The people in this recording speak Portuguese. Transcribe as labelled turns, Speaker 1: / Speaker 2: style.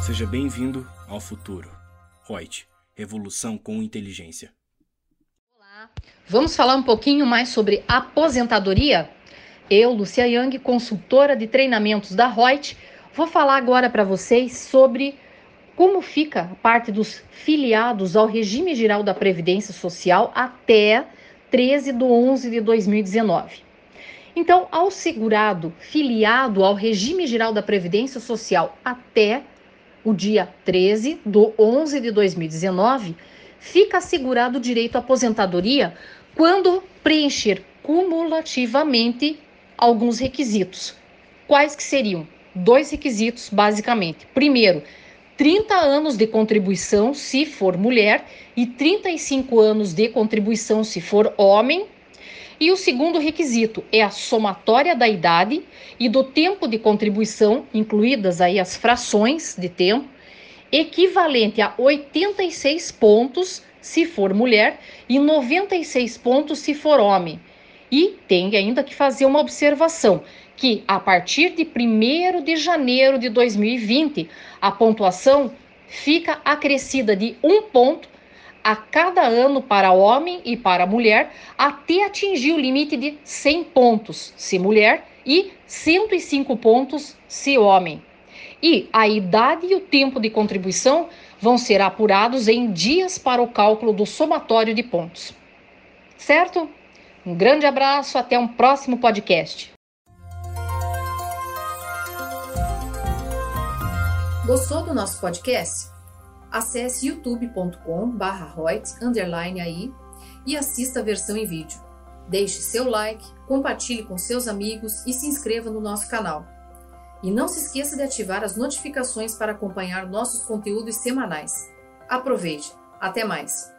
Speaker 1: Seja bem-vindo ao futuro. Reut, revolução com inteligência.
Speaker 2: Olá. Vamos falar um pouquinho mais sobre aposentadoria? Eu, Lucia Yang, consultora de treinamentos da Reut, vou falar agora para vocês sobre como fica a parte dos filiados ao regime geral da Previdência Social até 13 de 11 de 2019. Então, ao segurado filiado ao regime geral da Previdência Social até o dia 13 de 11 de 2019, fica assegurado o direito à aposentadoria quando preencher cumulativamente alguns requisitos. Quais que seriam? Dois requisitos, basicamente. Primeiro, 30 anos de contribuição se for mulher e 35 anos de contribuição se for homem. E o segundo requisito é a somatória da idade e do tempo de contribuição, incluídas aí as frações de tempo, equivalente a 86 pontos se for mulher e 96 pontos se for homem. E tem ainda que fazer uma observação que a partir de 1 de janeiro de 2020, a pontuação fica acrescida de um ponto a cada ano para homem e para mulher, até atingir o limite de 100 pontos se mulher e 105 pontos se homem. E a idade e o tempo de contribuição vão ser apurados em dias para o cálculo do somatório de pontos. Certo? Um grande abraço, até um próximo podcast.
Speaker 3: Gostou do nosso podcast? Acesse youtube.com/barra aí e assista a versão em vídeo. Deixe seu like, compartilhe com seus amigos e se inscreva no nosso canal. E não se esqueça de ativar as notificações para acompanhar nossos conteúdos semanais. Aproveite! Até mais!